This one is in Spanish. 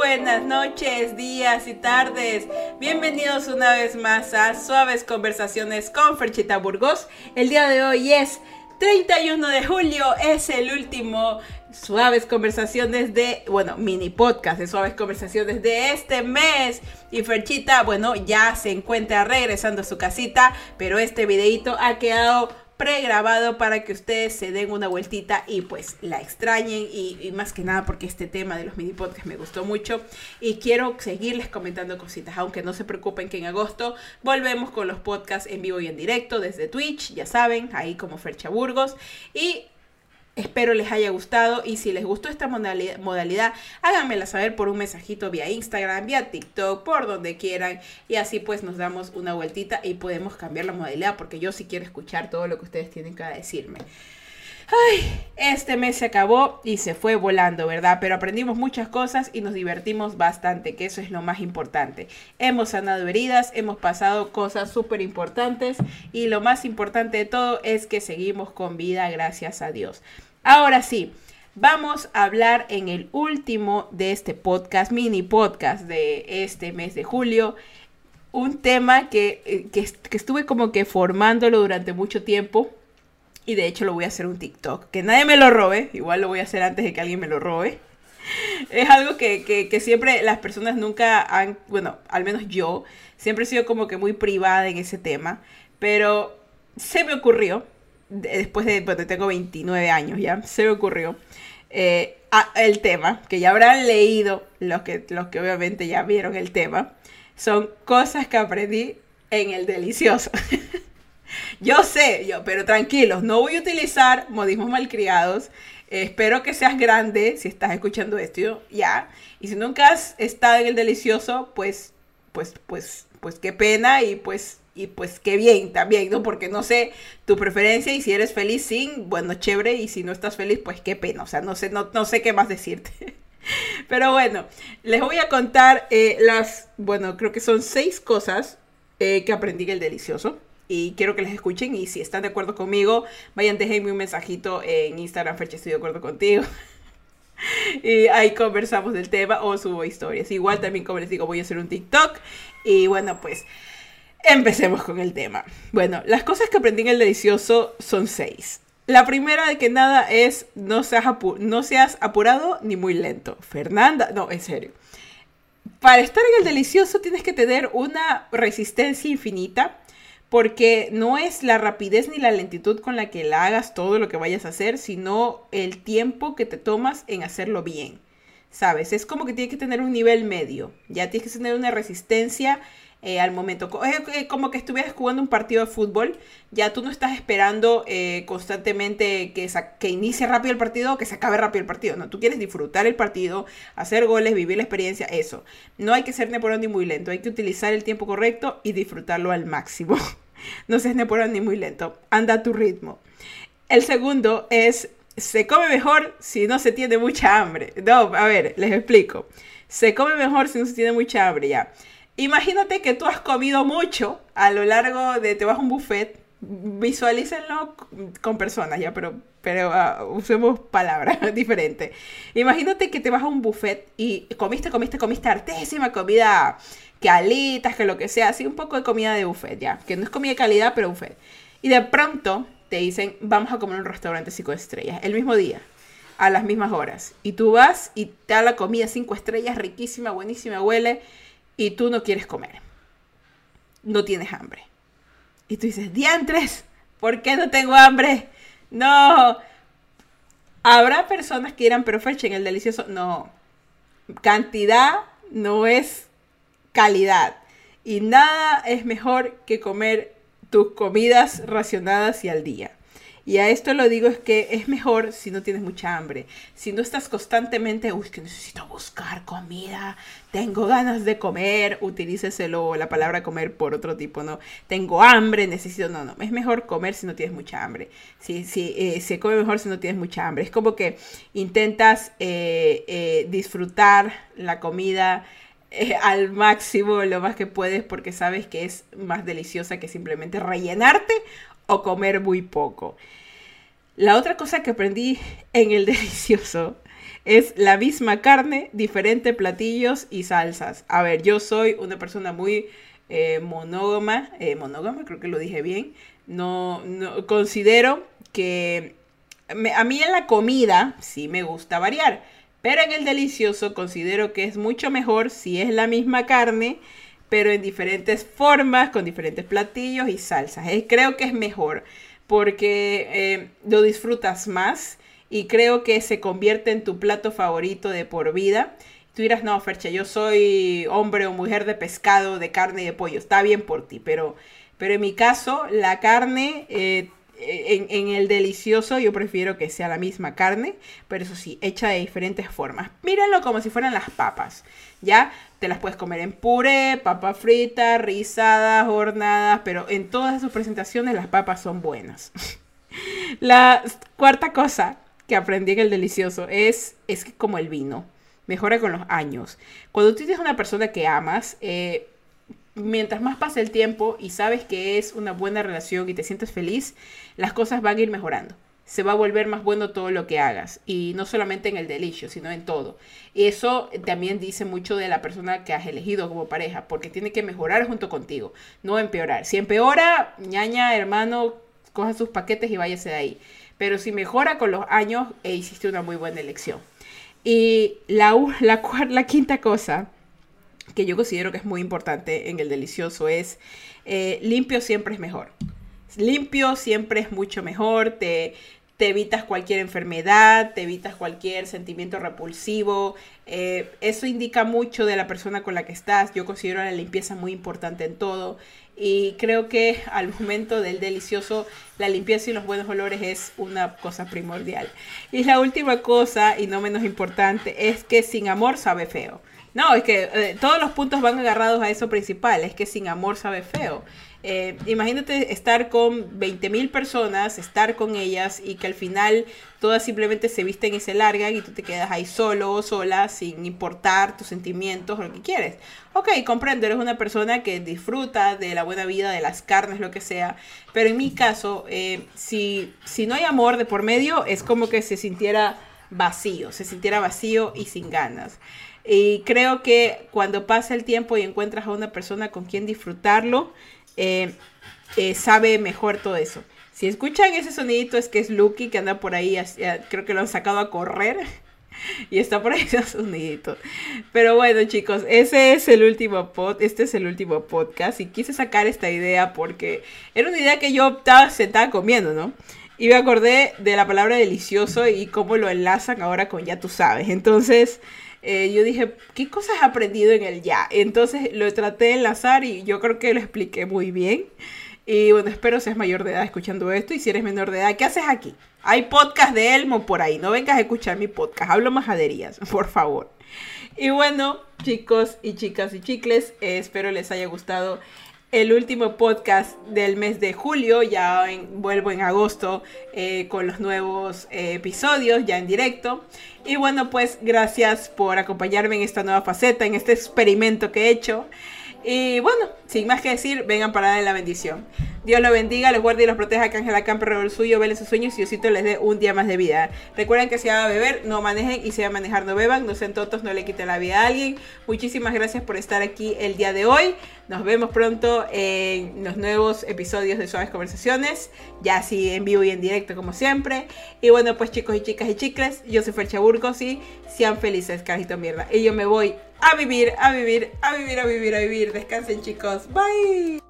buenas noches, días y tardes. Bienvenidos una vez más a Suaves Conversaciones con Ferchita Burgos. El día de hoy es 31 de julio, es el último Suaves Conversaciones de, bueno, mini podcast de Suaves Conversaciones de este mes. Y Ferchita, bueno, ya se encuentra regresando a su casita, pero este videito ha quedado pregrabado para que ustedes se den una vueltita y pues la extrañen. Y, más que nada porque este tema de los mini podcasts me gustó mucho. Y quiero seguirles comentando cositas, aunque no se preocupen que en agosto volvemos con los podcasts en vivo y en directo desde Twitch, ya saben, ahí como Fercha Burgos. Y Espero les haya gustado y si les gustó esta modalidad, háganmela saber por un mensajito vía Instagram, vía TikTok, por donde quieran y así pues nos damos una vueltita y podemos cambiar la modalidad porque yo sí quiero escuchar todo lo que ustedes tienen que decirme. Ay, este mes se acabó y se fue volando, ¿verdad? Pero aprendimos muchas cosas y nos divertimos bastante, que eso es lo más importante. Hemos sanado heridas, hemos pasado cosas súper importantes y lo más importante de todo es que seguimos con vida, gracias a Dios. Ahora sí, vamos a hablar en el último de este podcast, mini podcast de este mes de julio. Un tema que, eh, que, que estuve como que formándolo durante mucho tiempo y de hecho lo voy a hacer un TikTok. Que nadie me lo robe. Igual lo voy a hacer antes de que alguien me lo robe. Es algo que, siempre las personas nunca han, bueno, al menos yo, siempre he sido como que muy privada en ese tema. Pero se me ocurrió, después de, bueno, tengo 29 años ya, se me ocurrió eh, el tema, que ya habrán leído los que, los que obviamente ya vieron el tema, son cosas que aprendí en el delicioso. Yo sé, yo, pero tranquilos, no voy a utilizar modismos malcriados. espero que seas grande si estás escuchando esto, ya. Y si nunca has estado en el delicioso, pues, pues, pues, pues qué pena y pues, y pues qué bien también, ¿no? Porque no sé tu preferencia y si eres feliz sin, bueno, chévere, y si no estás feliz, pues qué pena. O sea, no sé, no, no sé qué más decirte. Pero bueno, les voy a contar eh, las, bueno, creo que son seis cosas eh, que aprendí en el delicioso y quiero que les escuchen y si están de acuerdo conmigo, vayan, déjenme un mensajito en Instagram, Fercha, estoy de acuerdo contigo. y ahí conversamos del tema o subo historias. Igual también, como les digo, voy a hacer un TikTok y bueno, pues empecemos con el tema. Bueno, las cosas que aprendí en el delicioso son seis. La primera de que nada es no seas, apurado ni muy lento. Fernanda, no, en serio. Para estar en el delicioso tienes que tener una resistencia infinita porque no es la rapidez ni la lentitud con la que la hagas todo lo que vayas a hacer, sino el tiempo que te tomas en hacerlo bien. ¿Sabes? Es como que tienes que tener un nivel medio, ya tienes que tener una resistencia eh, al momento. Como que estuvieras jugando un partido de fútbol, ya tú no estás esperando eh, constantemente que, que inicie rápido el partido o que se acabe rápido el partido. No, tú quieres disfrutar el partido, hacer goles, vivir la experiencia, eso. No hay que ser ni ni muy lento, hay que utilizar el tiempo correcto y disfrutarlo al máximo. no seas ni ni muy lento, anda a tu ritmo. El segundo es, se come mejor si no se tiene mucha hambre. No, a ver, les explico. Se come mejor si no se tiene mucha hambre, ya. Imagínate que tú has comido mucho a lo largo de, te vas a un buffet, visualícenlo con personas, ya, pero, pero ah, usemos palabras diferentes. Imagínate que te vas a un buffet y comiste, comiste, comiste artésima comida, que alitas, que lo que sea, así un poco de comida de buffet, ya, que no es comida de calidad, pero buffet. Y de pronto te dicen, vamos a comer en un restaurante cinco estrellas, el mismo día, a las mismas horas. Y tú vas y te da la comida cinco estrellas, riquísima, buenísima, huele y tú no quieres comer. No tienes hambre. Y tú dices, diantres, ¿por qué no tengo hambre? No. Habrá personas que dirán, pero en el delicioso. No. Cantidad no es calidad. Y nada es mejor que comer tus comidas racionadas y al día. Y a esto lo digo es que es mejor si no tienes mucha hambre. Si no estás constantemente, uy, que necesito buscar comida, tengo ganas de comer, utilíceselo la palabra comer por otro tipo, ¿no? Tengo hambre, necesito, no, no. Es mejor comer si no tienes mucha hambre. Si, si eh, se come mejor si no tienes mucha hambre. Es como que intentas eh, eh, disfrutar la comida. Al máximo lo más que puedes porque sabes que es más deliciosa que simplemente rellenarte o comer muy poco. La otra cosa que aprendí en el delicioso es la misma carne, diferentes platillos y salsas. A ver, yo soy una persona muy eh, monógama, eh, monógama, creo que lo dije bien. No, no considero que a mí en la comida sí me gusta variar, pero en el delicioso considero que es mucho mejor si es la misma carne, pero en diferentes formas, con diferentes platillos y salsas. Creo que es mejor porque eh, lo disfrutas más y creo que se convierte en tu plato favorito de por vida. Tú dirás, no, Fercha, yo soy hombre o mujer de pescado, de carne y de pollo. Está bien por ti, pero, pero en mi caso, la carne eh, en, el delicioso yo prefiero que sea la misma carne, pero eso sí, hecha de diferentes formas. Mírenlo como si fueran las papas, ¿ya? Te las puedes comer en puré, papa frita, rizadas, hornadas, pero en todas sus presentaciones las papas son buenas. la cuarta cosa que aprendí en el delicioso es, es como el vino, mejora con los años. Cuando tú tienes una persona que amas, eh, mientras más pasa el tiempo y sabes que es una buena relación y te sientes feliz, las cosas van a ir mejorando. Se va a volver más bueno todo lo que hagas. Y no solamente en el delicio, sino en todo. Y eso también dice mucho de la persona que has elegido como pareja, porque tiene que mejorar junto contigo, no empeorar. Si empeora, ñaña, hermano, coja sus paquetes y váyase de ahí. Pero si mejora con los años, e hiciste una muy buena elección. Y la, la, la quinta cosa que yo considero que es muy importante en el delicioso es eh, limpio siempre es mejor. Limpio siempre es mucho mejor, te, te evitas cualquier enfermedad, te evitas cualquier sentimiento repulsivo. Eh, eso indica mucho de la persona con la que estás. Yo considero la limpieza muy importante en todo. Y creo que al momento del delicioso, la limpieza y los buenos olores es una cosa primordial. Y la última cosa, y no menos importante, es que sin amor sabe feo. No, es que eh, todos los puntos van agarrados a eso principal, es que sin amor sabe feo. Eh, imagínate estar con 20.000 personas, estar con ellas y que al final todas simplemente se visten y se largan y tú te quedas ahí solo o sola sin importar tus sentimientos o lo que quieres. Ok, comprendo, eres una persona que disfruta de la buena vida, de las carnes, lo que sea, pero en mi caso, eh, si, si no hay amor de por medio, es como que se sintiera vacío, se sintiera vacío y sin ganas. Y creo que cuando pasa el tiempo y encuentras a una persona con quien disfrutarlo, eh, eh, sabe mejor todo eso. Si escuchan ese sonidito es que es Lucky que anda por ahí, creo que lo han sacado a correr y está por ahí ese sonidito. Pero bueno chicos, ese es el último pod, este es el último podcast y quise sacar esta idea porque era una idea que yo estaba sentada comiendo, ¿no? Y me acordé de la palabra delicioso y cómo lo enlazan ahora con ya tú sabes. Entonces, eh, yo dije, ¿qué cosas he aprendido en el ya? Entonces lo traté de enlazar y yo creo que lo expliqué muy bien. Y bueno, espero seas mayor de edad escuchando esto. Y si eres menor de edad, ¿qué haces aquí? Hay podcast de Elmo por ahí. No vengas a escuchar mi podcast. Hablo majaderías, por favor. Y bueno, chicos y chicas y chicles, eh, espero les haya gustado el último podcast del mes de julio. Ya vuelvo en agosto eh, con los nuevos eh, episodios, ya en directo. Y bueno, pues gracias por acompañarme en esta nueva faceta, en este experimento que he hecho. Y bueno, sin más que decir, vengan para darle la bendición. Dios los bendiga, los guarde y los proteja, que Ángela Camper el suyo, vele sus sueños y Diosito les dé un día más de vida. Recuerden que si va a beber, no manejen y si va a manejar, no beban, no sean tontos, no le quiten la vida a alguien. Muchísimas gracias por estar aquí el día de hoy. Nos vemos pronto en los nuevos episodios de Suaves Conversaciones, ya así en vivo y en directo como siempre. Y bueno, pues chicos y chicas y chicles, yo soy Fercha Burgos y sean felices, carajito mierda. Y yo me voy a vivir, a vivir, a vivir, a vivir, a vivir. Descansen chicos. Bye.